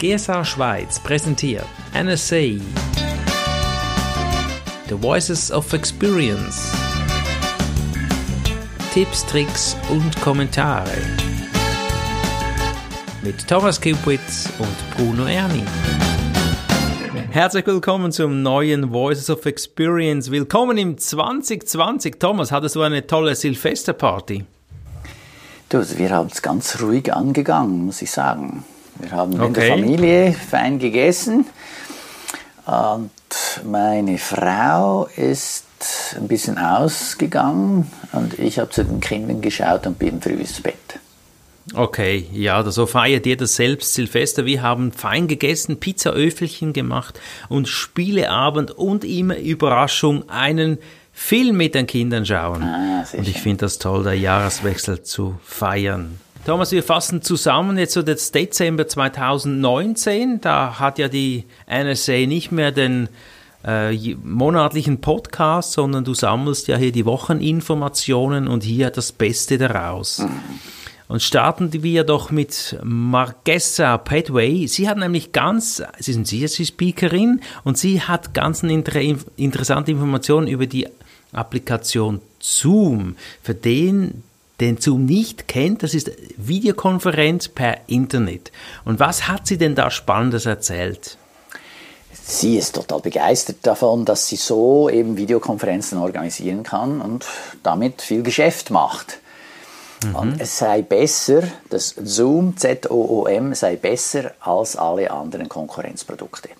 GSA Schweiz präsentiert NSA The Voices of Experience Tipps, Tricks und Kommentare mit Thomas Kupitz und Bruno Erni. Herzlich willkommen zum neuen Voices of Experience. Willkommen im 2020. Thomas, hattest du eine tolle Silvesterparty? Du, wir haben es ganz ruhig angegangen, muss ich sagen. Wir haben okay. in der Familie fein gegessen und meine Frau ist ein bisschen ausgegangen und ich habe zu den Kindern geschaut und bin früh ins Bett. Okay, ja, so feiert ihr das selbst Silvester. Wir haben fein gegessen, Pizzaöffelchen gemacht und Spieleabend und immer Überraschung einen Film mit den Kindern schauen. Ah, und ich finde das toll, der Jahreswechsel zu feiern. Thomas, wir fassen zusammen jetzt so das Dezember 2019. Da hat ja die NSA nicht mehr den äh, monatlichen Podcast, sondern du sammelst ja hier die Wocheninformationen und hier das Beste daraus. Und starten wir doch mit Margessa Padway. Sie hat nämlich ganz, sie ist eine CSC-Speakerin und sie hat ganz inter interessante Informationen über die Applikation Zoom. Für den, den Zoom nicht kennt, das ist Videokonferenz per Internet. Und was hat sie denn da Spannendes erzählt? Sie ist total begeistert davon, dass sie so eben Videokonferenzen organisieren kann und damit viel Geschäft macht. Mhm. Und es sei besser, das Zoom, Z-O-O-M, sei besser als alle anderen Konkurrenzprodukte.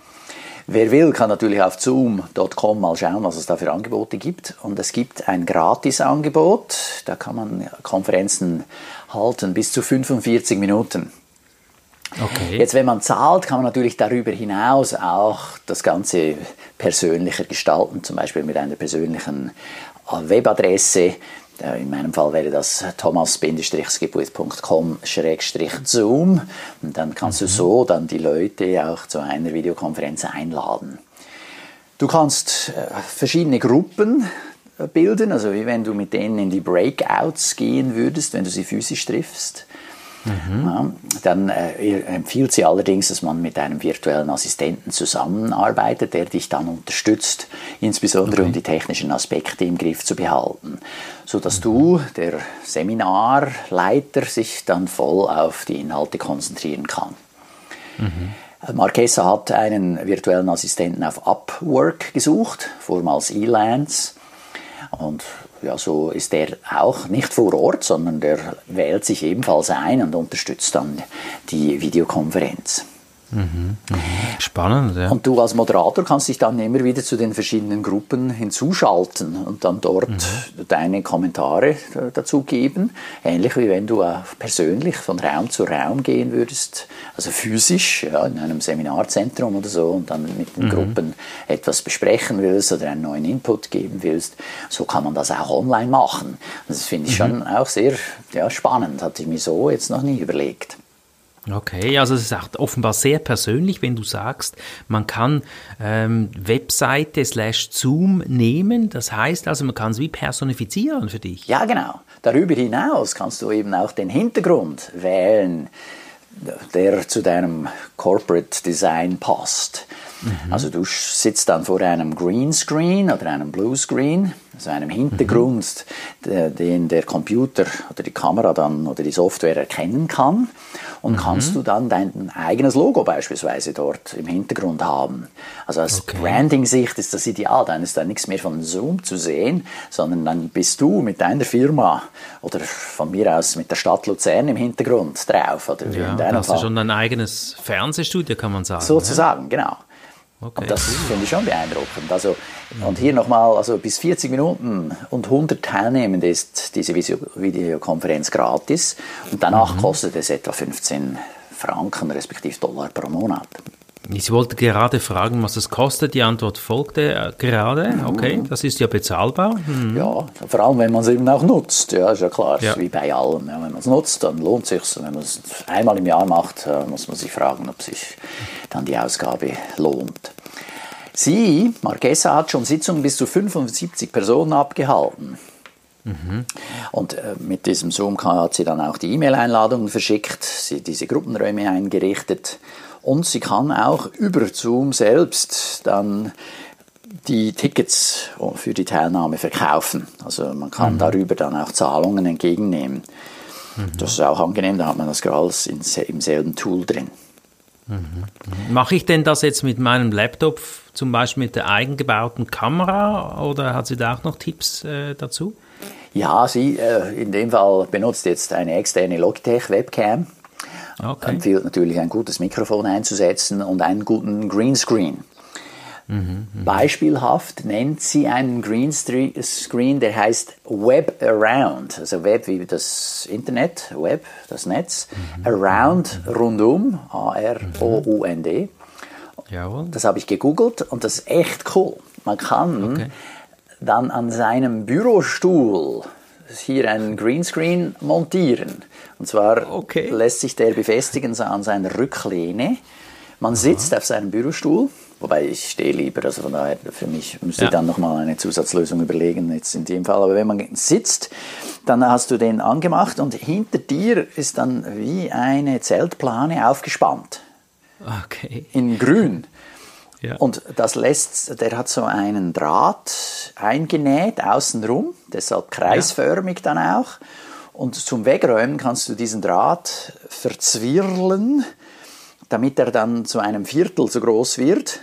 Wer will, kann natürlich auf zoom.com mal schauen, was es da für Angebote gibt. Und es gibt ein Gratisangebot. Da kann man Konferenzen halten bis zu 45 Minuten. Okay. Jetzt, wenn man zahlt, kann man natürlich darüber hinaus auch das Ganze persönlicher gestalten, zum Beispiel mit einer persönlichen Webadresse. In meinem Fall wäre das thomas-geburt.com-zoom. Und dann kannst mhm. du so dann die Leute auch zu einer Videokonferenz einladen. Du kannst äh, verschiedene Gruppen äh, bilden, also wie wenn du mit denen in die Breakouts gehen würdest, wenn du sie physisch triffst. Mhm. Dann äh, empfiehlt sie allerdings, dass man mit einem virtuellen Assistenten zusammenarbeitet, der dich dann unterstützt, insbesondere okay. um die technischen Aspekte im Griff zu behalten, sodass mhm. du, der Seminarleiter, sich dann voll auf die Inhalte konzentrieren kann. Mhm. Marquesa hat einen virtuellen Assistenten auf Upwork gesucht, vormals Elance. Und ja, so ist er auch nicht vor Ort, sondern der wählt sich ebenfalls ein und unterstützt dann die Videokonferenz. Mhm, mhm. Spannend, ja. Und du als Moderator kannst dich dann immer wieder zu den verschiedenen Gruppen hinzuschalten und dann dort mhm. deine Kommentare dazu geben. Ähnlich wie wenn du persönlich von Raum zu Raum gehen würdest, also physisch, ja, in einem Seminarzentrum oder so und dann mit den mhm. Gruppen etwas besprechen willst oder einen neuen Input geben willst. So kann man das auch online machen. Das finde ich mhm. schon auch sehr ja, spannend, hatte ich mir so jetzt noch nie überlegt. Okay, also es ist auch offenbar sehr persönlich, wenn du sagst, man kann ähm, Webseite slash Zoom nehmen. Das heißt also, man kann es wie personifizieren für dich. Ja, genau. Darüber hinaus kannst du eben auch den Hintergrund wählen, der zu deinem Corporate Design passt. Mhm. Also du sitzt dann vor einem Greenscreen oder einem Bluescreen, also einem Hintergrund, mhm. den der Computer oder die Kamera dann oder die Software erkennen kann und mhm. kannst du dann dein eigenes Logo beispielsweise dort im Hintergrund haben. Also aus okay. Branding-Sicht ist das ideal, dann ist da nichts mehr von Zoom zu sehen, sondern dann bist du mit deiner Firma oder von mir aus mit der Stadt Luzern im Hintergrund drauf. Oder ja, in hast Fall. du schon dein eigenes Fernsehstudio, kann man sagen. Sozusagen, ja? genau. Okay, und das cool. finde ich schon beeindruckend. Also, und hier nochmal, also bis 40 Minuten und 100 Teilnehmende ist diese Videokonferenz gratis. Und danach mhm. kostet es etwa 15 Franken respektive Dollar pro Monat. Ich wollte gerade fragen, was es kostet. Die Antwort folgte äh, gerade. Mhm. Okay, das ist ja bezahlbar. Mhm. Ja, vor allem, wenn man es eben auch nutzt. Ja, ist ja klar, ja. wie bei allem. Ja, wenn man es nutzt, dann lohnt es sich. Wenn man es einmal im Jahr macht, äh, muss man sich fragen, ob sich dann die Ausgabe lohnt. Sie, Marquesa, hat schon Sitzungen bis zu 75 Personen abgehalten. Mhm. Und äh, mit diesem Zoom hat sie dann auch die E-Mail-Einladungen verschickt, sie diese Gruppenräume eingerichtet Und sie kann auch über Zoom selbst dann die Tickets für die Teilnahme verkaufen. Also man kann mhm. darüber dann auch Zahlungen entgegennehmen. Mhm. Das ist auch angenehm, da hat man das alles im selben Tool drin. Mhm. Mache ich denn das jetzt mit meinem Laptop, zum Beispiel mit der eigengebauten Kamera, oder hat sie da auch noch Tipps äh, dazu? Ja, sie äh, in dem Fall benutzt jetzt eine externe Logitech Webcam. Okay. Empfiehlt natürlich ein gutes Mikrofon einzusetzen und einen guten Greenscreen. Mhm, mh. Beispielhaft nennt sie einen Greenscreen, der heißt Web Around, also Web wie das Internet, Web, das Netz, mhm. Around, rundum, A-R-O-U-N-D. Jawohl. Das habe ich gegoogelt und das ist echt cool. Man kann okay. dann an seinem Bürostuhl hier einen Greenscreen montieren. Und zwar okay. lässt sich der befestigen an seiner Rücklehne. Man sitzt Aha. auf seinem Bürostuhl Wobei ich stehe lieber, also von daher für mich müsste ja. ich dann nochmal eine Zusatzlösung überlegen, jetzt in dem Fall. Aber wenn man sitzt, dann hast du den angemacht und hinter dir ist dann wie eine Zeltplane aufgespannt. Okay. In grün. Ja. Und das lässt, der hat so einen Draht eingenäht außenrum, deshalb kreisförmig ja. dann auch. Und zum Wegräumen kannst du diesen Draht verzwirlen, damit er dann zu einem Viertel so groß wird.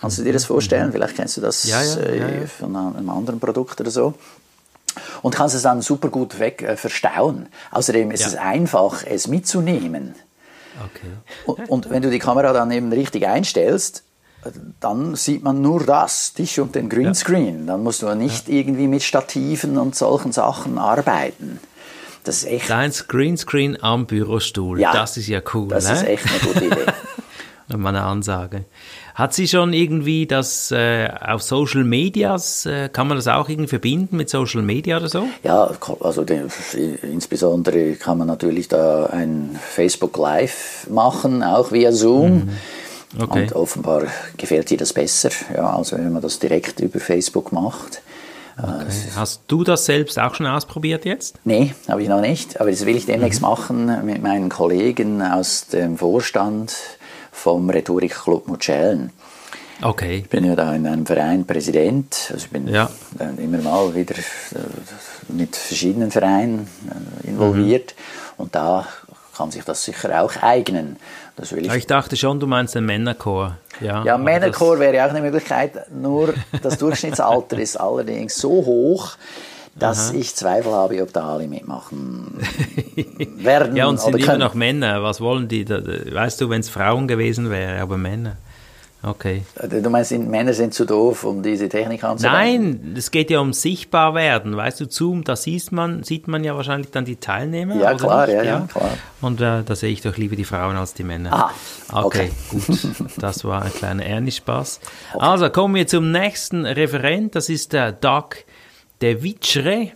Kannst du dir das vorstellen? Mhm. Vielleicht kennst du das ja, ja, äh, ja, von einem anderen Produkt oder so. Und kannst es dann super gut weg äh, verstauen. Außerdem ist es einfach, es mitzunehmen. Okay. und, und wenn du die Kamera dann eben richtig einstellst, dann sieht man nur das, dich und den Greenscreen. Dann musst du nicht irgendwie mit Stativen und solchen Sachen arbeiten. Das ist echt. Deins Greenscreen am Bürostuhl. Ja, das ist ja cool. Das ne? ist echt eine gute Idee. Mal eine Ansage. Hat sie schon irgendwie das äh, auf Social Medias, äh, kann man das auch irgendwie verbinden mit Social Media oder so? Ja, also den, insbesondere kann man natürlich da ein Facebook Live machen, auch via Zoom. Mhm. Okay. Und offenbar gefällt ihr das besser, ja, also wenn man das direkt über Facebook macht. Äh, okay. Hast du das selbst auch schon ausprobiert jetzt? Nee, habe ich noch nicht, aber das will ich demnächst mhm. machen mit meinen Kollegen aus dem Vorstand vom Rhetorikclub Mutschellen. Okay. Ich bin ja da in einem Verein Präsident, also ich bin ja. immer mal wieder äh, mit verschiedenen Vereinen äh, involviert mhm. und da kann sich das sicher auch eignen. Das will ich, ich dachte schon, du meinst den Männerchor. Ja, ja Männerchor wäre auch eine Möglichkeit, nur das Durchschnittsalter ist allerdings so hoch, dass Aha. ich Zweifel habe, ob da alle mitmachen werden. ja, und sind immer noch Männer. Was wollen die? Weißt du, wenn es Frauen gewesen wäre, aber Männer. Okay. Äh, du meinst, Männer sind zu doof, um diese Technik anzuwenden? Nein, es geht ja um sichtbar werden. Weißt du, Zoom, da sieht man, sieht man ja wahrscheinlich dann die Teilnehmer. Ja, klar, nicht? ja, ja, klar. Und äh, da sehe ich doch lieber die Frauen als die Männer. Ah, okay, okay. gut. Das war ein kleiner Ernie-Spaß. Okay. Also kommen wir zum nächsten Referent. Das ist der Doc De Vitre.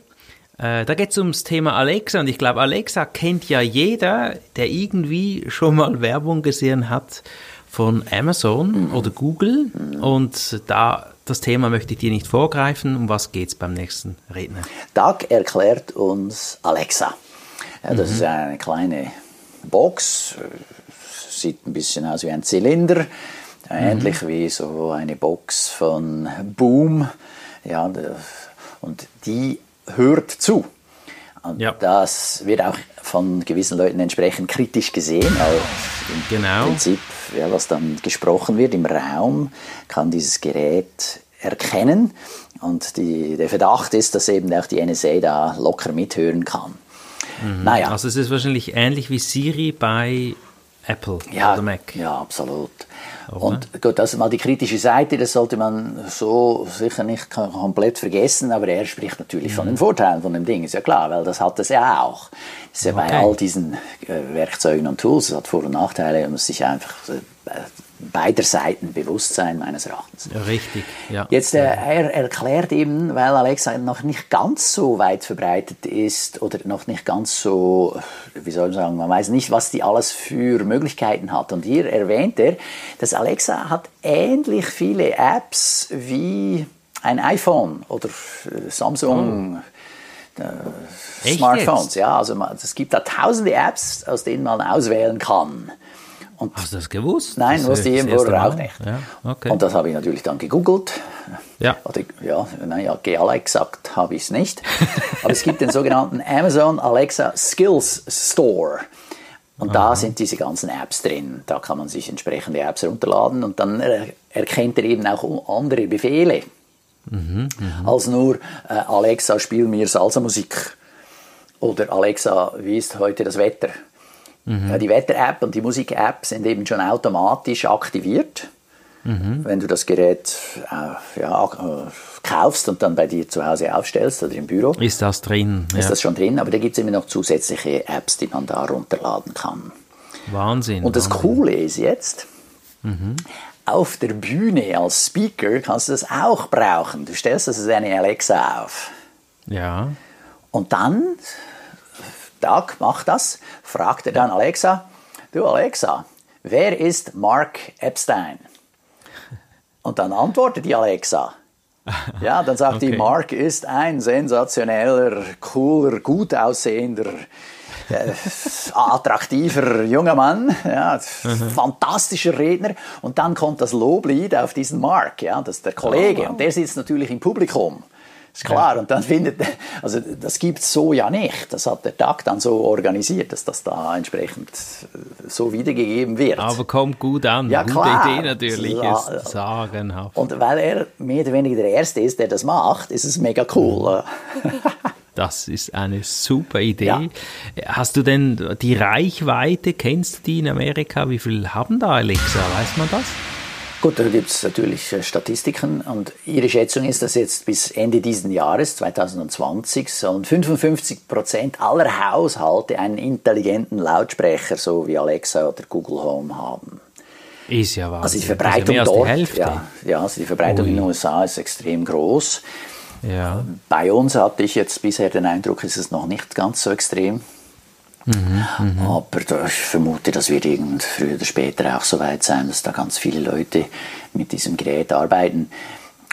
Äh, da geht es ums Thema Alexa und ich glaube, Alexa kennt ja jeder, der irgendwie schon mal Werbung gesehen hat von Amazon mhm. oder Google. Mhm. Und da das Thema möchte ich dir nicht vorgreifen. Um was geht es beim nächsten Redner? Doug erklärt uns Alexa. Das mhm. ist eine kleine Box, sieht ein bisschen aus wie ein Zylinder, ähnlich mhm. wie so eine Box von Boom. Ja, und die hört zu. Und ja. das wird auch von gewissen Leuten entsprechend kritisch gesehen. Also Im genau. Prinzip, ja, was dann gesprochen wird im Raum, kann dieses Gerät erkennen. Und die, der Verdacht ist, dass eben auch die NSA da locker mithören kann. Mhm. Naja. Also es ist wahrscheinlich ähnlich wie Siri bei Apple ja, oder Mac. Ja, absolut. Und gut, das ist mal die kritische Seite, das sollte man so sicher nicht komplett vergessen, aber er spricht natürlich mhm. von den Vorteilen von dem Ding, ist ja klar, weil das hat es ja auch. Das ist ja okay. bei all diesen äh, Werkzeugen und Tools, es hat Vor- und Nachteile, man muss sich einfach äh, beider Seiten bewusst sein, meines Erachtens. Ja, richtig, ja. Jetzt, äh, er erklärt eben, weil Alexa noch nicht ganz so weit verbreitet ist oder noch nicht ganz so, wie soll man sagen, man weiß nicht, was die alles für Möglichkeiten hat. Und hier erwähnt er, dass Alexa hat ähnlich viele Apps wie ein iPhone oder äh, Samsung. Oh. Smartphones, ja, also es gibt da tausende Apps, aus denen man auswählen kann. Und Hast du das gewusst? Nein, das wusste ich eben vorher auch nicht. Ja, okay. Und das habe ich natürlich dann gegoogelt. Ja. Oder, ja, naja, Alexa gesagt habe ich es nicht. Aber es gibt den sogenannten Amazon Alexa Skills Store. Und da sind diese ganzen Apps drin. Da kann man sich entsprechende Apps runterladen und dann er erkennt er eben auch andere Befehle. Mhm, als nur äh, Alexa, spiel mir Salsa-Musik. Oder Alexa, wie ist heute das Wetter? Mhm. Ja, die Wetter-App und die Musik-App sind eben schon automatisch aktiviert. Mhm. Wenn du das Gerät äh, ja, äh, kaufst und dann bei dir zu Hause aufstellst oder im Büro, Ist das drin? ist ja. das schon drin. Aber da gibt es immer noch zusätzliche Apps, die man da runterladen kann. Wahnsinn. Und das Wahnsinn. Coole ist jetzt, Mhm. auf der Bühne als Speaker kannst du das auch brauchen. Du stellst das als eine Alexa auf. Ja. Und dann, Doug macht das, fragt er dann Alexa, du Alexa, wer ist Mark Epstein? Und dann antwortet die Alexa. Ja, dann sagt die, Okay. Mark ist ein sensationeller, cooler, gut aussehender, äh, attraktiver junger Mann, ja, fantastischer Redner. Und dann kommt das Loblied auf diesen Mark, ja, das ist der Kollege. Und der sitzt natürlich im Publikum. Ist klar, und dann findet, also das gibt's so ja nicht. Das hat der Tag dann so organisiert, dass das da entsprechend äh, so wiedergegeben wird. Aber kommt gut an. Ja, Gute klar. Idee natürlich. Ja. Ist sagenhaft. Und weil er mehr oder weniger der Erste ist, der das macht, ist es mega cool. Das ist eine super Idee. Ja. Hast du denn die Reichweite, kennst du die in Amerika? Wie viel haben da Alexa? Weiß man das? Gut, da gibt es natürlich äh, Statistiken und Ihre Schätzung ist, dass jetzt bis Ende dieses Jahres, 2020, sollen 55 Prozent aller Haushalte einen intelligenten Lautsprecher, so wie Alexa oder Google Home haben. Ist ja Wahnsinn. Also die ist Verbreitung ja dort, die ja, ja, also die Verbreitung Ui. in den USA ist extrem groß. Ja. Bei uns hatte ich jetzt bisher den Eindruck, ist es noch nicht ganz so extrem. Aber da, ich vermute, das wird irgend früher oder später auch so weit sein, dass da ganz viele Leute mit diesem Gerät arbeiten,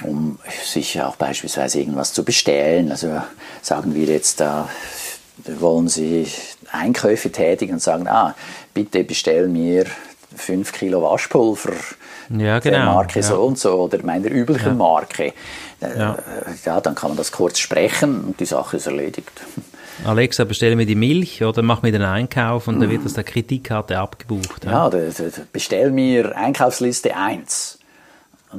um sich auch beispielsweise irgendwas zu bestellen. Also sagen wir jetzt, da wollen Sie Einkäufe tätigen und sagen, ah, bitte bestell mir 5 Kilo Waschpulver Ja, der genau, Marke ja. so und so oder meiner üblichen Marke. Äh, Ja. ja, dann kann man das kurz sprechen und die Sache ist erledigt. Alexa, bestelle mir die Milch oder mach mir den Einkauf und dann wird aus der Kreditkarte abgebucht. Ja, oder bestell mir Einkaufsliste 1.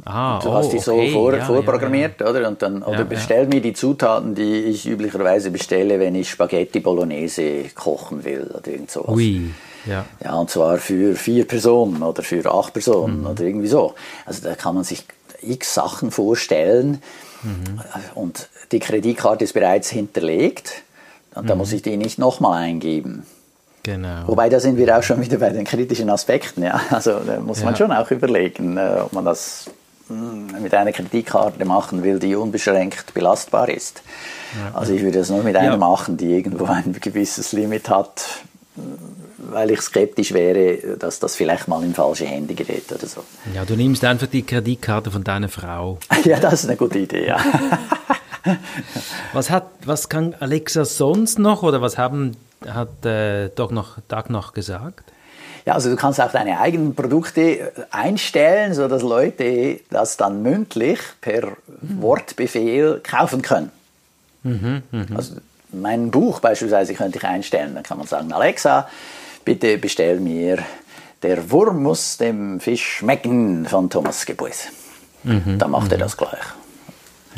Ah, Du oh, hast die so okay, vor, ja, vorprogrammiert, oder? Und dann, oder Ja, bestell mir die Zutaten, die ich üblicherweise bestelle, wenn ich Spaghetti Bolognese kochen will oder irgend sowas. Ja. Ui, ja. Ja, und zwar für vier Personen oder für acht Personen oder irgendwie so. Also da kann man sich x Sachen vorstellen und die Kreditkarte ist bereits hinterlegt und da muss ich die nicht nochmal eingeben. Genau. Wobei da sind wir auch schon wieder bei den kritischen Aspekten. Ja? Also da muss man Ja. schon auch überlegen, äh, ob man das mh, mit einer Kreditkarte machen will, die unbeschränkt belastbar ist. Also ich würde das nur mit einer Ja. machen, die irgendwo ein gewisses Limit hat, weil ich skeptisch wäre, dass das vielleicht mal in falsche Hände gerät oder so. Ja, du nimmst einfach die Kreditkarte von deiner Frau. Ja, das ist eine gute Idee, ja. Was hat, was kann Alexa sonst noch oder was haben, hat äh, doch noch Tag noch gesagt? Ja, also du kannst auch deine eigenen Produkte äh, einstellen, sodass Leute das dann mündlich per Wortbefehl kaufen können. Also mein Buch beispielsweise könnte ich einstellen. Dann kann man sagen, Alexa, bitte bestell mir Der Wurm muss dem Fisch schmecken von Thomas Gebuis. Dann macht er das gleich.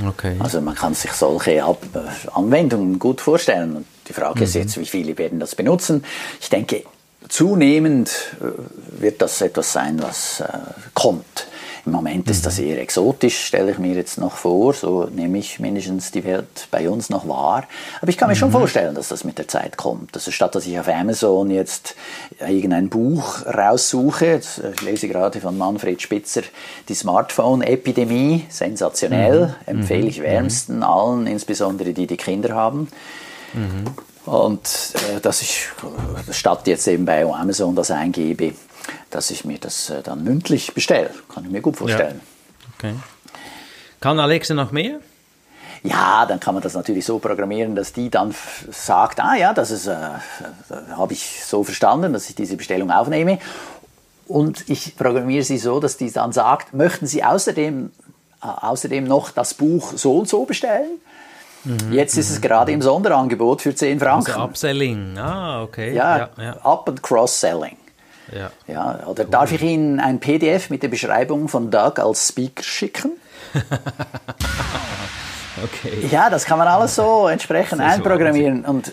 Okay. Also man kann sich solche Ab äh, Anwendungen gut vorstellen. Und die Frage ist jetzt, wie viele werden das benutzen? Ich denke, zunehmend äh, wird das etwas sein, was äh, kommt. Im Moment ist das eher exotisch, stelle ich mir jetzt noch vor. So nehme ich mindestens die Welt bei uns noch wahr. Aber ich kann mir schon vorstellen, dass das mit der Zeit kommt. Also statt dass ich auf Amazon jetzt irgendein Buch raussuche, jetzt, äh, ich lese gerade von Manfred Spitzer die Smartphone-Epidemie, sensationell, empfehle ich wärmsten allen, insbesondere die, die Kinder haben. Und äh, dass ich äh, statt jetzt eben bei Amazon das eingebe, dass ich mir das äh, dann mündlich bestelle. Kann ich mir gut vorstellen. okay. Kann Alexa noch mehr? Ja, dann kann man das natürlich so programmieren, dass die dann sagt, ah ja, das ist, äh, habe ich so verstanden, dass ich diese Bestellung aufnehme. und ich programmiere sie so, dass die dann sagt, möchten Sie außerdem, äh, außerdem noch das Buch so und so bestellen? Mhm, Jetzt ist es mhm. gerade im Sonderangebot für 10 Franken. Also Upselling, ah, okay. Ja, ja, ja. Up- und Cross-Selling. Ja. ja. Oder cool. darf ich Ihnen ein PDF mit der Beschreibung von Doug als Speaker schicken? okay. Ja, das kann man alles so entsprechend einprogrammieren. Und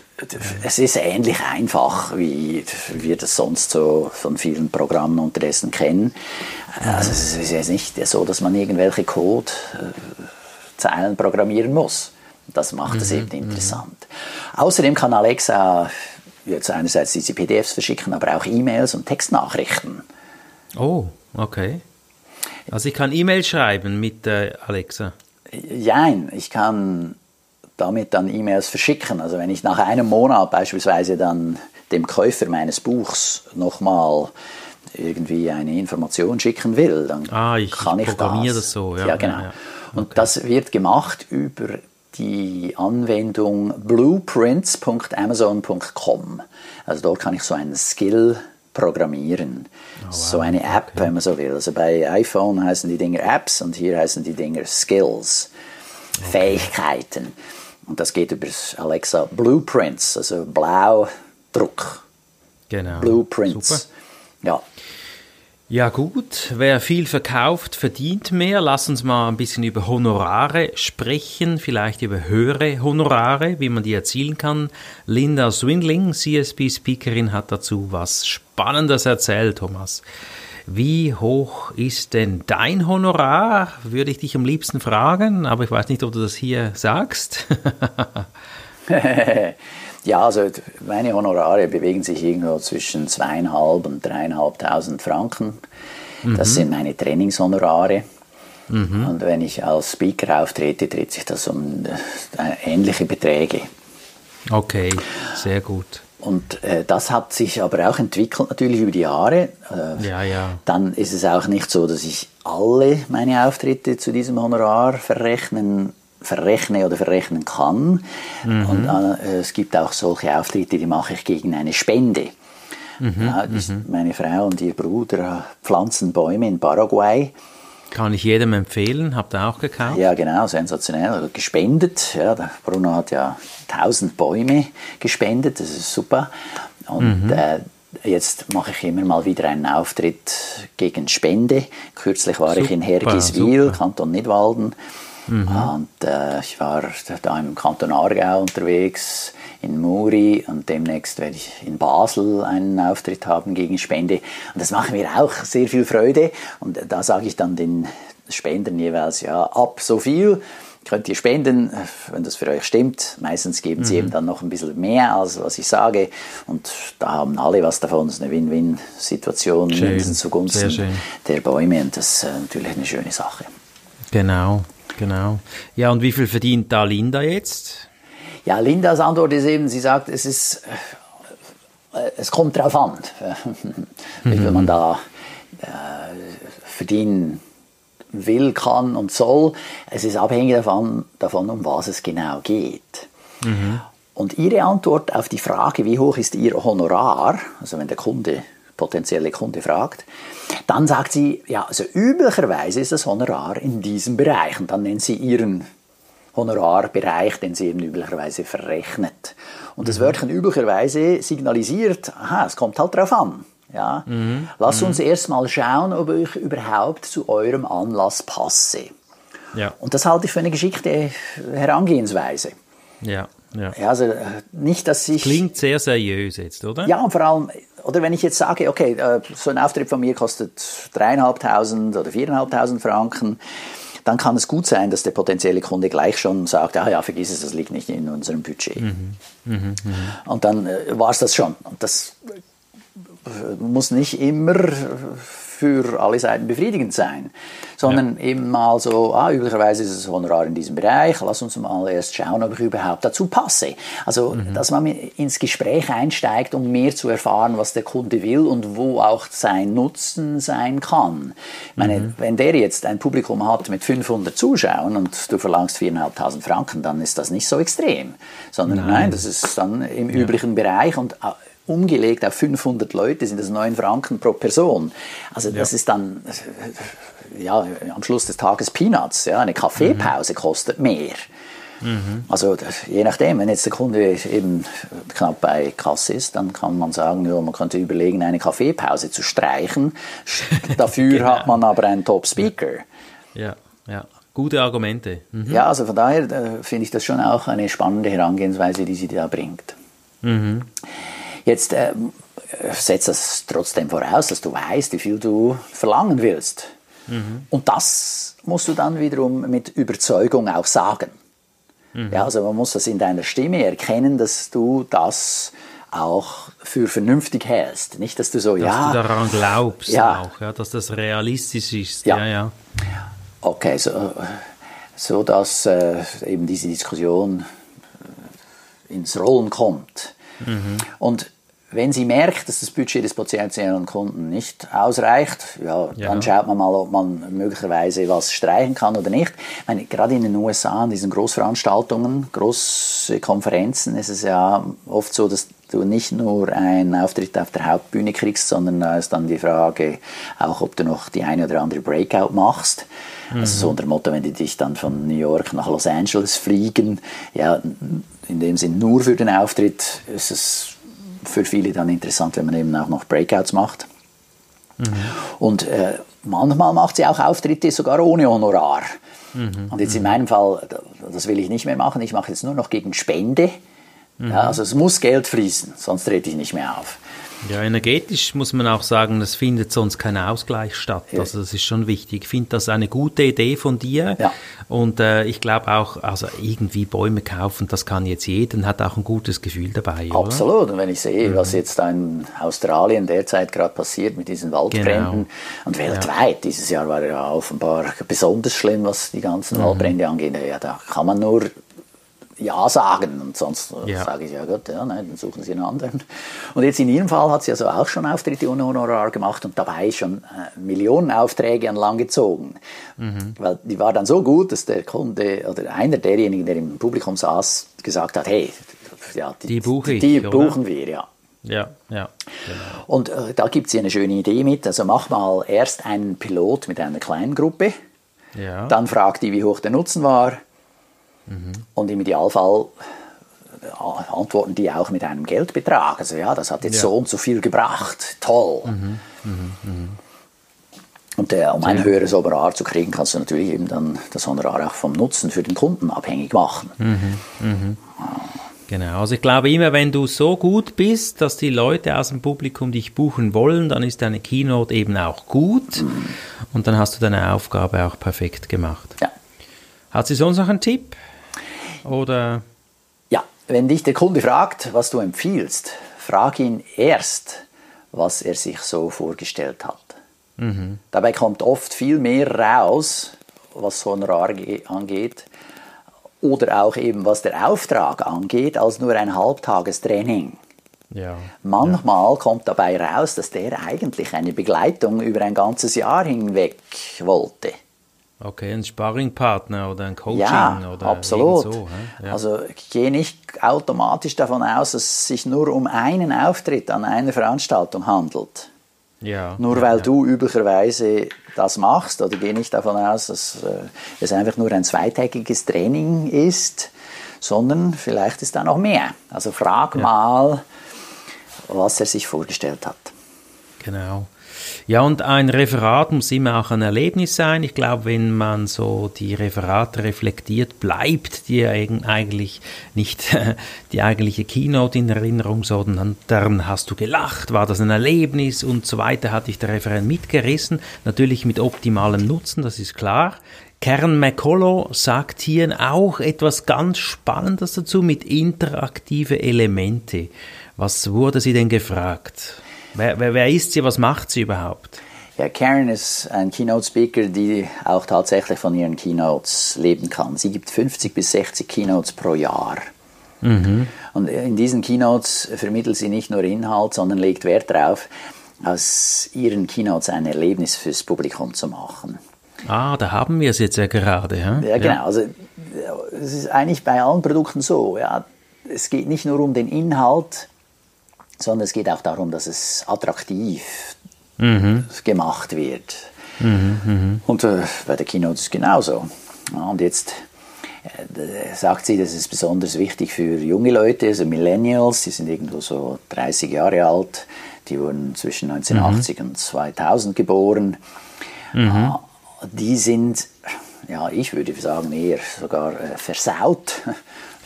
es ist ähnlich einfach, wie wir das sonst so von vielen Programmen unterdessen kennen. Also es ist jetzt nicht so, dass man irgendwelche Codezeilen programmieren muss. Das macht es mhm, eben mhm. interessant. Außerdem kann Alexa jetzt einerseits diese PDFs verschicken, aber auch E-Mails und Textnachrichten. Oh, okay. Also ich kann E-Mail schreiben mit äh, Alexa. Jein, ich kann damit dann E-Mails verschicken. Also wenn ich nach einem Monat beispielsweise dann dem Käufer meines Buchs nochmal irgendwie eine Information schicken will, dann ah, ich, kann ich programmiere das. das so. Ja, ja genau. Ja, ja. Okay. Und das wird gemacht über die Anwendung blueprints.amazon.com. Also dort kann ich so einen Skill programmieren. Oh, wow. So eine App, okay. wenn man so will. Also bei iPhone heißen die Dinger Apps und hier heißen die Dinger Skills, okay. Fähigkeiten. Und das geht über Alexa Blueprints, also Blaudruck. Genau. Blueprints. Super. Ja. Ja gut, wer viel verkauft, verdient mehr. Lass uns mal ein bisschen über Honorare sprechen, vielleicht über höhere Honorare, wie man die erzielen kann. Linda Swindling, CSP-Speakerin, hat dazu was Spannendes erzählt, Thomas. Wie hoch ist denn dein Honorar? Würde ich dich am liebsten fragen, aber ich weiß nicht, ob du das hier sagst. Ja, also meine Honorare bewegen sich irgendwo zwischen zweieinhalb und dreieinhalbtausend Franken. Mhm. Das sind meine Trainingshonorare. Mhm. Und wenn ich als Speaker auftrete, dreht sich das um äh, ähnliche Beträge. Okay, sehr gut. Und äh, das hat sich aber auch entwickelt natürlich über die Jahre. Äh, ja, ja. Dann ist es auch nicht so, dass ich alle meine Auftritte zu diesem Honorar verrechnen verrechne oder verrechnen kann. Mhm. Und äh, es gibt auch solche Auftritte, die mache ich gegen eine Spende. Mhm. Ja, mhm. Meine Frau und ihr Bruder pflanzen Bäume in Paraguay. Kann ich jedem empfehlen, habt ihr auch gekauft? Ja, genau, sensationell. Also gespendet. Ja, Bruno hat ja 1000 Bäume gespendet, das ist super. Und mhm. äh, Jetzt mache ich immer mal wieder einen Auftritt gegen Spende. Kürzlich war super, ich in Hergiswil. Kanton Nidwalden. Mhm. Und äh, ich war da im Kanton Aargau unterwegs, in Muri und demnächst werde ich in Basel einen Auftritt haben gegen Spende. Und das macht mir auch sehr viel Freude. Und da sage ich dann den Spendern jeweils, ja, ab so viel könnt ihr spenden, wenn das für euch stimmt. Meistens geben sie mhm. eben dann noch ein bisschen mehr, als was ich sage. Und da haben alle was davon. Es ist eine Win-Win-Situation zugunsten der Bäume. Und das ist natürlich eine schöne Sache. Genau. Genau. Ja, und wie viel verdient da Linda jetzt? Ja, Lindas Antwort ist eben, sie sagt, es ist, äh, es kommt drauf an, wie viel man da äh, verdienen will, kann und soll. Es ist abhängig davon, davon um was es genau geht. Mhm. Und ihre Antwort auf die Frage, wie hoch ist ihr Honorar, also wenn der Kunde potenzielle Kunde fragt, dann sagt sie, ja, also üblicherweise ist das Honorar in diesem Bereich und dann nennt sie ihren Honorarbereich, den sie eben üblicherweise verrechnet. Und das mhm. Wörtchen üblicherweise signalisiert, aha, es kommt halt drauf an. Ja? Mhm. Lass uns mhm. erstmal schauen, ob ich überhaupt zu eurem Anlass passe. Ja. Und das halte ich für eine geschickte Herangehensweise. Ja. Ja. ja. also äh, nicht, dass ich. Klingt sehr seriös jetzt, oder? Ja, und vor allem, oder wenn ich jetzt sage, okay, äh, so ein Auftritt von mir kostet dreieinhalbtausend oder viereinhalbtausend Franken, dann kann es gut sein, dass der potenzielle Kunde gleich schon sagt, ah ja, vergiss es, das liegt nicht in unserem Budget. Mhm. Mhm, mh. Und dann äh, war es das schon. Und das muss nicht immer für alle Seiten befriedigend sein, sondern ja. eben mal so, ah, üblicherweise ist das Honorar in diesem Bereich, lass uns mal erst schauen, ob ich überhaupt dazu passe. Also, mhm. dass man ins Gespräch einsteigt, um mehr zu erfahren, was der Kunde will und wo auch sein Nutzen sein kann. Ich meine, mhm. wenn der jetzt ein Publikum hat mit 500 Zuschauern und du verlangst 4.500 Franken, dann ist das nicht so extrem, sondern nein, nein das ist dann im ja. üblichen Bereich und umgelegt auf 500 Leute sind das 9 Franken pro Person. Also das ja. ist dann ja, am Schluss des Tages Peanuts. Ja. Eine Kaffeepause mhm. kostet mehr. Mhm. Also je nachdem, wenn jetzt der Kunde eben knapp bei Kasse ist, dann kann man sagen, ja, man könnte überlegen, eine Kaffeepause zu streichen. Dafür genau. hat man aber einen Top-Speaker. Ja, ja. Gute Argumente. Mhm. Ja, also von daher äh, finde ich das schon auch eine spannende Herangehensweise, die sie da bringt. Mhm. Jetzt äh, setzt das trotzdem voraus, dass du weißt, wie viel du verlangen willst. Mhm. Und das musst du dann wiederum mit Überzeugung auch sagen. Mhm. Ja, also man muss das in deiner Stimme erkennen, dass du das auch für vernünftig hältst. Nicht, dass du so, dass ja. Dass du daran glaubst ja, auch, ja, dass das realistisch ist. Ja, ja. ja. Okay, so, so dass äh, eben diese Diskussion äh, ins Rollen kommt. Mhm. Und wenn sie merkt, dass das Budget des potenziellen Kunden nicht ausreicht, ja, ja, dann schaut man mal, ob man möglicherweise was streichen kann oder nicht. Ich meine, gerade in den USA, an diesen Großveranstaltungen, große Konferenzen, ist es ja oft so, dass du nicht nur einen Auftritt auf der Hauptbühne kriegst, sondern da ist dann die Frage auch, ob du noch die eine oder andere Breakout machst. Mhm. Also so unter dem Motto, wenn die dich dann von New York nach Los Angeles fliegen, ja, in dem Sinn nur für den Auftritt ist es für viele dann interessant, wenn man eben auch noch Breakouts macht. Mhm. Und äh, manchmal macht sie auch Auftritte sogar ohne Honorar. Mhm. Und jetzt in meinem Fall, das will ich nicht mehr machen, ich mache jetzt nur noch gegen Spende. Mhm. Ja, also es muss Geld fließen, sonst trete ich nicht mehr auf. Ja, energetisch muss man auch sagen, es findet sonst kein Ausgleich statt. Ja. Also das ist schon wichtig. Ich finde das eine gute Idee von dir. Ja. Und äh, ich glaube auch, also irgendwie Bäume kaufen, das kann jetzt jeder, hat auch ein gutes Gefühl dabei. Absolut. Oder? Und wenn ich sehe, mhm. was jetzt da in Australien derzeit gerade passiert mit diesen Waldbränden genau. und weltweit, ja. dieses Jahr war ja offenbar besonders schlimm, was die ganzen mhm. Waldbrände angeht. Ja, da kann man nur ja sagen. Und sonst äh, ja. sage ich, ja gut, ja, nein, dann suchen Sie einen anderen. Und jetzt in Ihrem Fall hat sie also auch schon Auftritte ohne Honorar gemacht und dabei schon äh, Millionen Aufträge an Land gezogen. Mhm. Weil die war dann so gut, dass der Kunde oder einer derjenigen, der im Publikum saß, gesagt hat, hey, ja, die, die, buche ich, die buchen wir, ja. Ja, ja. Genau. Und äh, da gibt sie eine schöne Idee mit. Also mach mal erst einen Pilot mit einer kleinen Gruppe. Ja. Dann frag die, wie hoch der Nutzen war. Mhm. Und im Idealfall äh, antworten die auch mit einem Geldbetrag. Also ja, das hat jetzt ja. so und so viel gebracht. Toll. Mhm. Mhm. mhm. Und äh, um ein höheres Honorar zu kriegen, kannst du natürlich eben dann das Honorar auch vom Nutzen für den Kunden abhängig machen. Mhm. Mhm. Genau, also ich glaube immer, wenn du so gut bist, dass die Leute aus dem Publikum dich buchen wollen, dann ist deine Keynote eben auch gut und dann hast du deine Aufgabe auch perfekt gemacht. Ja. Hat sie sonst noch einen Tipp? Oder? Ja, wenn dich der Kunde fragt, was du empfiehlst, frag ihn erst, was er sich so vorgestellt hat. Mhm. Dabei kommt oft viel mehr raus, was Honorar angeht, oder auch eben was der Auftrag angeht, als nur ein Halbtagestraining. Ja, Manchmal ja. kommt dabei raus, dass der eigentlich eine Begleitung über ein ganzes Jahr hinweg wollte. Okay, ein Sparringpartner oder ein Coaching ja, oder absolut. So, ja. Also ich gehe nicht automatisch davon aus, dass es sich nur um einen Auftritt an einer Veranstaltung handelt. Ja, nur ja, weil ja. du üblicherweise das machst, oder gehe nicht davon aus, dass äh, es einfach nur ein zweitägiges Training ist, sondern vielleicht ist da noch mehr. Also frag mal, was er sich vorgestellt hat. Genau. Ja, und ein Referat muss immer auch ein Erlebnis sein. Ich glaube, wenn man so die Referate reflektiert, bleibt dir eigentlich nicht die eigentliche Keynote in Erinnerung, sondern dann hast du gelacht, war das ein Erlebnis und so weiter, hat dich der Referent mitgerissen. Natürlich mit optimalem Nutzen, das ist klar. Kern McCullough sagt hier auch etwas ganz Spannendes dazu mit interaktive Elemente. Was wurde sie denn gefragt? Wer, wer, wer ist sie? Was macht sie überhaupt? Ja, Karen ist ein Keynote-Speaker, die auch tatsächlich von ihren Keynotes leben kann. Sie gibt 50 bis 60 Keynotes pro Jahr. Mhm. Und in diesen Keynotes vermittelt sie nicht nur Inhalt, sondern legt Wert darauf, aus ihren Keynotes ein Erlebnis fürs Publikum zu machen. Ah, da haben wir es jetzt ja gerade. Ja, ja genau. Ja. Also, es ist eigentlich bei allen Produkten so. Ja. Es geht nicht nur um den Inhalt, sondern es geht auch darum, dass es attraktiv mhm. gemacht wird. Mhm, und äh, bei der Keynote ist es genauso. Ja, und jetzt äh, sagt sie, das ist besonders wichtig für junge Leute, also Millennials, die sind irgendwo so 30 Jahre alt, die wurden zwischen 1980 mhm. und 2000 geboren. Mhm. Die sind, ja, ich würde sagen, eher sogar äh, versaut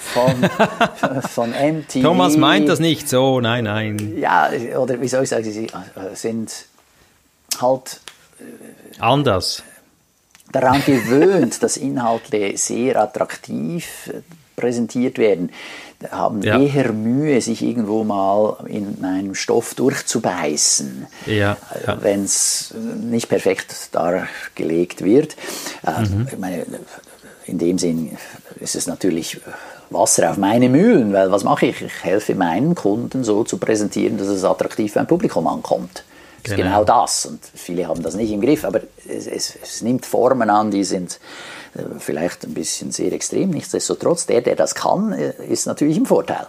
von, von MTV. Thomas meint das nicht so, nein, nein. Ja, oder wie soll ich sagen, sie äh, sind halt anders daran gewöhnt, dass Inhalte sehr attraktiv präsentiert werden, haben ja. eher Mühe, sich irgendwo mal in einem Stoff durchzubeißen, ja, ja. wenn es nicht perfekt dargelegt wird. Äh, mhm. Ich meine, in dem Sinn ist es natürlich Wasser auf meine Mühlen, weil was mache ich? Ich helfe meinen Kunden so zu präsentieren, dass es attraktiv beim Publikum ankommt. Das genau. ist genau das. Und viele haben das nicht im Griff, aber es, es, es nimmt Formen an, die sind äh, vielleicht ein bisschen sehr extrem. Nichtsdestotrotz, der, der das kann, äh, ist natürlich im Vorteil.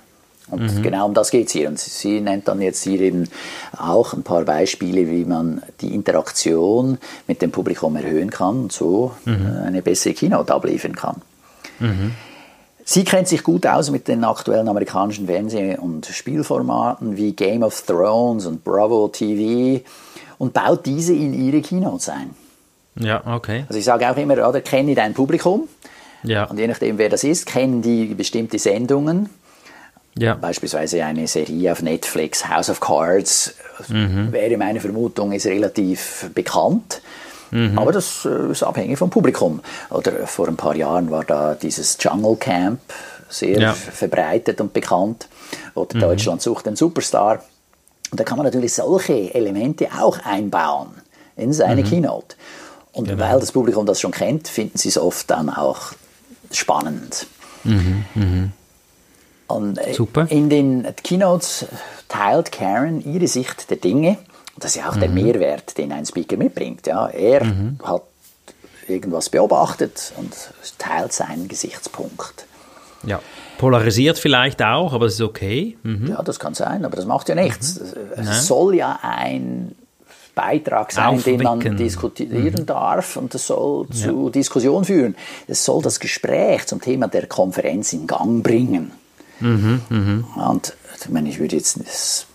Und mhm. genau um das geht es hier. Und sie nennt dann jetzt hier eben auch ein paar Beispiele, wie man die Interaktion mit dem Publikum erhöhen kann und so mhm. Äh, eine bessere Keynote abliefern kann. Mhm. Sie kennt sich gut aus mit den aktuellen amerikanischen Fernseh- und Spielformaten wie Game of Thrones und Bravo TV und baut diese in ihre Keynotes ein. Ja, okay. Also ich sage auch immer, oder kenne dein Publikum. Ja. Und je nachdem, wer das ist, kennen die bestimmte Sendungen. Ja. Beispielsweise eine Serie auf Netflix, House of Cards, mhm. wäre meine Vermutung, ist relativ bekannt. Mhm. Aber das äh, ist abhängig vom Publikum. Oder vor ein paar Jahren war da dieses Jungle Camp sehr ja. verbreitet und bekannt. Oder mhm. Deutschland sucht den Superstar. Und da kann man natürlich solche Elemente auch einbauen in seine mhm. Keynote. Und genau. weil das Publikum das schon kennt, finden sie es oft dann auch spannend. Mhm. Mhm. Und äh, Super. in den Keynotes teilt Karen ihre Sicht der Dinge das ist ja auch mhm. der Mehrwert, den ein Speaker mitbringt. Ja, er mhm. hat irgendwas beobachtet und teilt seinen Gesichtspunkt. Ja. Polarisiert vielleicht auch, aber es ist okay. Mhm. Ja, das kann sein, aber das macht ja nichts. Mhm. Es soll ja ein Beitrag sein, den man diskutieren mhm. darf und das soll zu ja. Diskussion führen. Es soll das Gespräch zum Thema der Konferenz in Gang bringen. Mhm. Mhm. Und ich meine, ich würde jetzt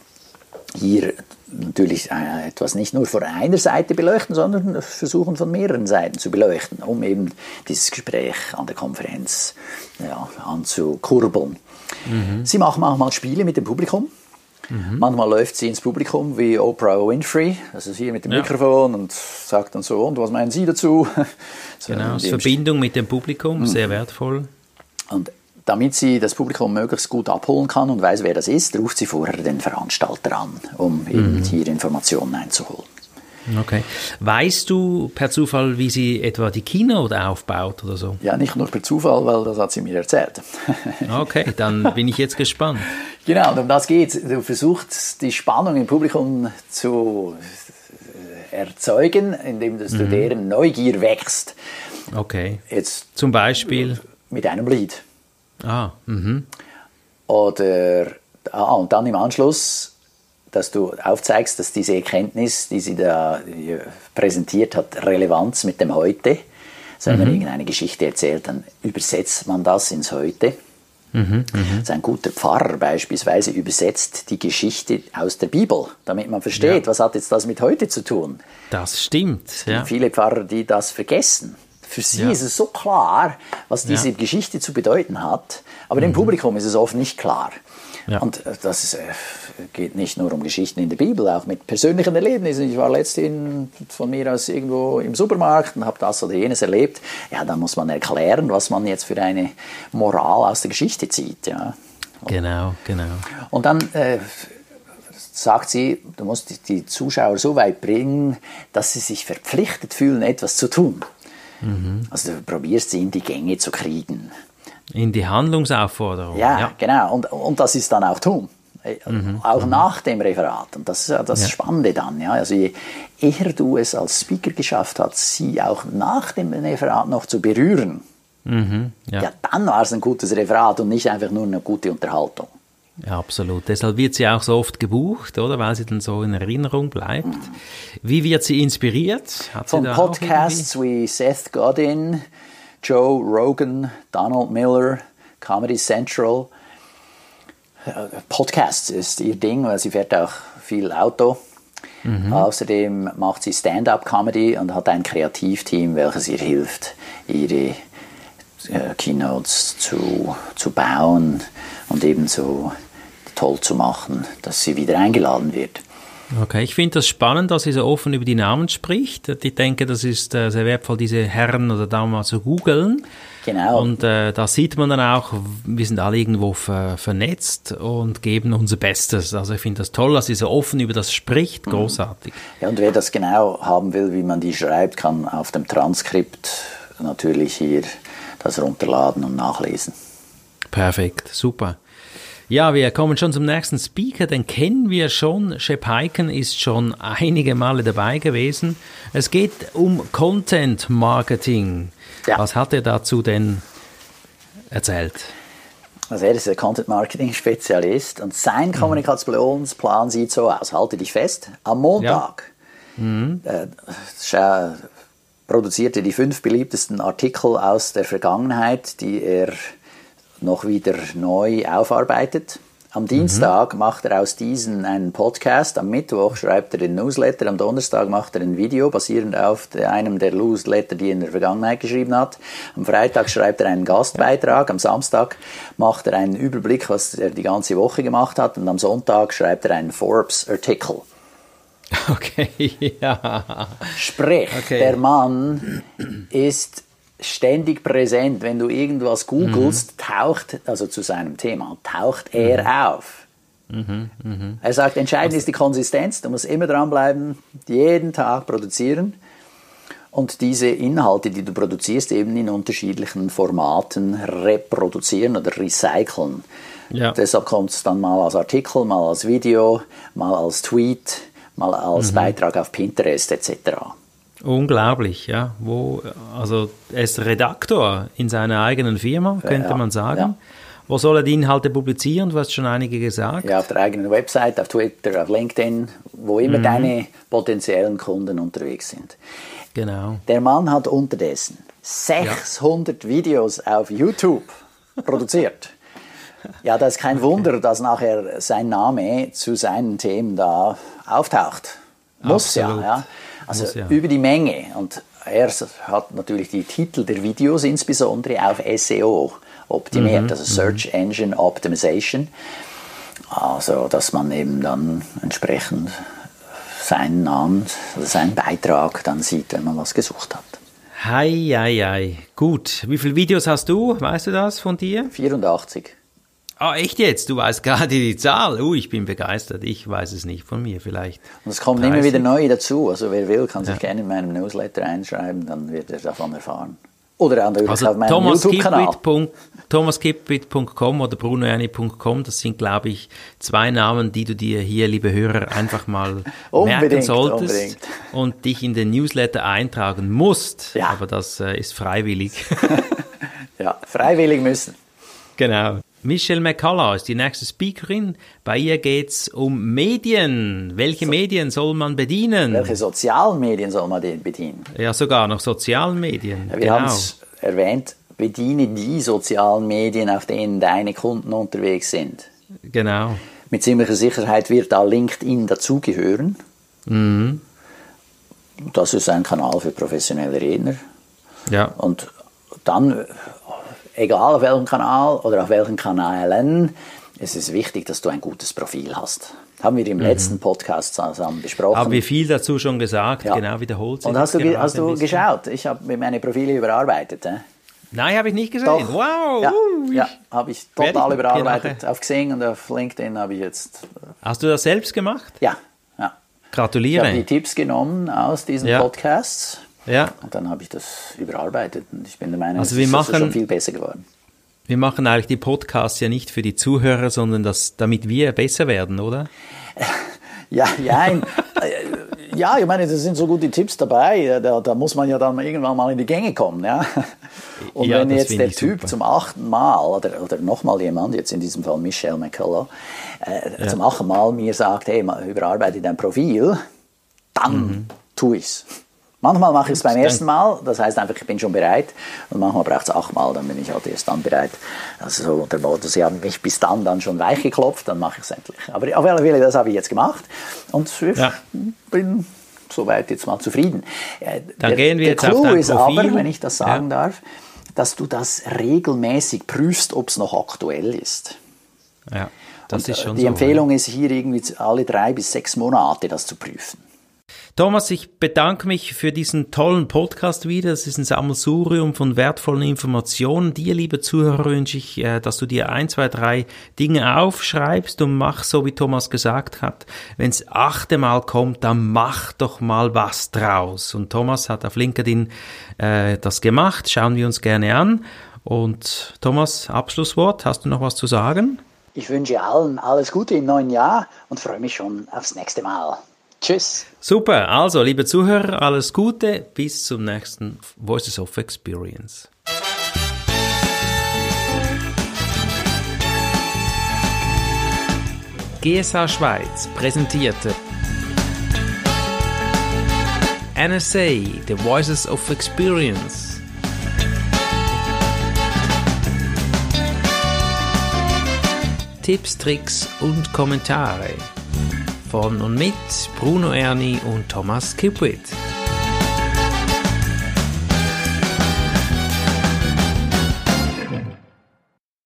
hier natürlich äh, etwas nicht nur von einer Seite beleuchten, sondern versuchen von mehreren Seiten zu beleuchten, um eben dieses Gespräch an der Konferenz ja, anzukurbeln. Mhm. Sie machen manchmal Spiele mit dem Publikum. Mhm. Manchmal läuft sie ins Publikum wie Oprah Winfrey, also hier mit dem ja. Mikrofon und sagt dann so, und was meinen Sie dazu? so genau, Verbindung mit dem Publikum, mhm. sehr wertvoll. Und damit sie das Publikum möglichst gut abholen kann und weiß, wer das ist, ruft sie vorher den Veranstalter an, um eben mhm. hier Informationen einzuholen. Okay. Weißt du per Zufall, wie sie etwa die Keynote aufbaut oder so? Ja, nicht nur per Zufall, weil das hat sie mir erzählt. okay, dann bin ich jetzt gespannt. Genau, um das geht. Du versuchst die Spannung im Publikum zu erzeugen, indem du mhm. deren Neugier wächst. Okay. Jetzt zum Beispiel mit einem Lied. Ah, mhm. Oder, ah, und dann im Anschluss, dass du aufzeigst, dass diese Erkenntnis, die sie da präsentiert hat, Relevanz mit dem Heute. Also wenn man mhm. irgendeine Geschichte erzählt, dann übersetzt man das ins Heute. Mhm, mh. ein guter Pfarrer beispielsweise übersetzt die Geschichte aus der Bibel, damit man versteht, ja. was hat jetzt das mit heute zu tun. Das stimmt. Ja. Viele Pfarrer, die das vergessen. Für sie ja. ist es so klar, was diese ja. Geschichte zu bedeuten hat, aber mhm. dem Publikum ist es oft nicht klar. Ja. Und äh, das ist, äh, geht nicht nur um Geschichten in der Bibel, auch mit persönlichen Erlebnissen. Ich war letztens von mir aus irgendwo im Supermarkt und habe das oder jenes erlebt. Ja, dann muss man erklären, was man jetzt für eine Moral aus der Geschichte zieht. Ja. Genau, genau. Und dann äh, sagt sie, du musst die Zuschauer so weit bringen, dass sie sich verpflichtet fühlen, etwas zu tun. Mhm. Also du probierst sie in die Gänge zu kriegen. In die Handlungsaufforderung. Ja, ja. genau. Und, und das ist dann auch tun. Äh, mhm. Auch mhm. nach dem Referat. Und das ist ja das ja. Spannende dann. Ja? Also je eher du es als Speaker geschafft hast, sie auch nach dem Referat noch zu berühren, mhm. ja. ja. dann war es ein gutes Referat und nicht einfach nur eine gute Unterhaltung. Ja, absolut. Deshalb wird sie auch so oft gebucht, oder? Weil sie dann so in Erinnerung bleibt. Wie wird sie inspiriert? Hat Von Podcasts wie Seth Godin, Joe Rogan, Donald Miller, Comedy Central. Äh, Podcasts ist ihr Ding, weil sie fährt auch viel Auto. Mhm. Außerdem macht sie Stand-up-Comedy und hat ein Kreativteam, welches ihr hilft, ihre äh, Keynotes zu, zu bauen und ebenso toll zu machen, dass sie wieder eingeladen wird. Okay, ich finde das spannend, dass sie so offen über die Namen spricht. Ich denke, das ist äh, sehr wertvoll, diese Herren oder Damen mal zu googeln. Genau. Und äh, da sieht man dann auch, wir sind alle irgendwo ver vernetzt und geben unser Bestes. Also ich finde das toll, dass sie so offen über das spricht. Mhm. Großartig. Ja, und wer das genau haben will, wie man die schreibt, kann auf dem Transkript natürlich hier das runterladen und nachlesen. Perfekt, super. Ja, wir kommen schon zum nächsten Speaker, den kennen wir schon. Shep Heiken ist schon einige Male dabei gewesen. Es geht um Content Marketing. Ja. Was hat er dazu denn erzählt? Also er ist ein Content Marketing Spezialist und sein mhm. Kommunikationsplan sieht so aus. Halte dich fest. Am Montag ja. mhm. äh, produziert er die fünf beliebtesten Artikel aus der Vergangenheit, die er noch wieder neu aufarbeitet. Am Dienstag mhm. macht er aus diesen einen Podcast, am Mittwoch schreibt er den Newsletter, am Donnerstag macht er ein Video basierend auf einem der Newsletter, die er in der Vergangenheit geschrieben hat. Am Freitag schreibt er einen Gastbeitrag, am Samstag macht er einen Überblick, was er die ganze Woche gemacht hat und am Sonntag schreibt er einen Forbes-Artikel. Okay, ja. Sprich, okay. der Mann ist ständig präsent. Wenn du irgendwas googelst, mhm. taucht, also zu seinem Thema, taucht er mhm. auf. Mhm, mh. Er sagt, entscheidend ist die Konsistenz, du musst immer dranbleiben, jeden Tag produzieren und diese Inhalte, die du produzierst, eben in unterschiedlichen Formaten reproduzieren oder recyceln. Ja. Deshalb kommt es dann mal als Artikel, mal als Video, mal als Tweet, mal als mhm. Beitrag auf Pinterest etc. Unglaublich, ja. Wo, also er ist Redaktor in seiner eigenen Firma, könnte ja, man sagen. Ja. Wo soll er die Inhalte publizieren? Du hast schon einige gesagt. Ja, auf der eigenen Website, auf Twitter, auf LinkedIn, wo immer mhm. deine potenziellen Kunden unterwegs sind. Genau. Der Mann hat unterdessen 600 ja. Videos auf YouTube produziert. Ja, das ist kein Wunder, dass nachher sein Name zu seinen Themen da auftaucht. Muss Absolut. ja, ja. Also Muss, ja. über die Menge. Und er hat natürlich die Titel der Videos insbesondere auf SEO optimiert, mhm. also Search mhm. Engine Optimization. Also, dass man eben dann entsprechend seinen Namen, also seinen Beitrag dann sieht, wenn man was gesucht hat. Hei, hei, hei. Gut. Wie viele Videos hast du? Weißt du das von dir? 84. Ah, echt jetzt? Du weißt gerade die Zahl. Uh, ich bin begeistert. Ich weiß es nicht von mir vielleicht. Und es kommen 30. immer wieder neue dazu. Also wer will, kann sich ja. gerne in meinem Newsletter einschreiben, dann wird er davon erfahren. Oder an der also auf meinem YouTube-Kanal. thomaskipwit.com oder brunoerni.com, das sind, glaube ich, zwei Namen, die du dir hier, liebe Hörer, einfach mal merken solltest unbedingt. und dich in den Newsletter eintragen musst. Ja. Aber das äh, ist freiwillig. ja, freiwillig müssen. Genau. Michelle McCullough ist die nächste Speakerin. Bei ihr geht es um Medien. Welche so, Medien soll man bedienen? Welche sozialen Medien soll man bedienen? Ja, sogar noch sozialen Medien. Ja, wir genau. haben es erwähnt, bediene die sozialen Medien, auf denen deine Kunden unterwegs sind. Genau. Mit ziemlicher Sicherheit wird da LinkedIn dazugehören. Mhm. Das ist ein Kanal für professionelle Redner. Ja. Und dann egal auf welchem Kanal oder auf welchen Kanälen, es ist wichtig, dass du ein gutes Profil hast. Haben wir im mhm. letzten Podcast zusammen besprochen. Haben wir viel dazu schon gesagt, ja. genau wiederholt. Und hast du, hast du geschaut? Ich habe meine Profile überarbeitet. Äh? Nein, habe ich nicht gesehen. Doch. Wow! Ja, ja habe ich total überarbeitet. Auf Xing und auf LinkedIn habe ich jetzt. Äh, hast du das selbst gemacht? Ja. ja. Gratuliere. Ich habe die Tipps genommen aus diesen ja. Podcasts ja. Und dann habe ich das überarbeitet und ich bin der Meinung, also wir es machen, ist schon viel besser geworden. Wir machen eigentlich die Podcasts ja nicht für die Zuhörer, sondern das, damit wir besser werden, oder? Ja, nein. ja, ich meine, da sind so gute Tipps dabei. Da, da, muss man ja dann irgendwann mal in die Gänge kommen. Ja. Und Ja, wenn das jetzt der ich Typ super. zum achten Mal oder, oder nochmal jemand, jetzt in diesem Fall Michelle McCullough, äh, zum achten Mal mir sagt, hey, überarbeite dein Profil, dann Mhm. tu ich's. Manchmal mache ich es beim ersten Mal, das heißt einfach, ich bin schon bereit. Und manchmal braucht es achtmal, dann bin ich halt erst dann bereit. Also so unter Motto, sie haben mich bis dann dann schon weich geklopft, dann mache ich es endlich. Aber auf alle Fälle, das habe ich jetzt gemacht. Und ich Ja. bin soweit jetzt mal zufrieden. Äh, Dann der, gehen wir der jetzt auf Clou dein ist Profil. aber, wenn ich das sagen Ja. darf, dass du das regelmäßig prüfst, ob es noch aktuell ist. Ja, das Und, ist äh, schon Die so. Empfehlung ist hier irgendwie alle drei bis sechs Monate das zu prüfen. Thomas, ich bedanke mich für diesen tollen Podcast wieder. Das ist ein Sammelsurium von wertvollen Informationen. Dir, liebe Zuhörer, wünsche ich, äh, dass du dir ein, zwei, drei Dinge aufschreibst und mach so, wie Thomas gesagt hat. Wenn's achte Mal kommt, dann mach doch mal was draus. Und Thomas hat auf LinkedIn äh, das gemacht. Schauen wir uns gerne an. Und Thomas, Abschlusswort, hast du noch was zu sagen? Ich wünsche allen alles Gute im neuen Jahr und freue mich schon aufs nächste Mal. Tschüss. Super, also liebe Zuhörer, alles Gute, bis zum nächsten Voices of Experience. GSA Schweiz präsentierte NSA, The Voices of Experience. Tipps, Tricks und Kommentare von und mit Bruno Erni und Thomas Kipwit.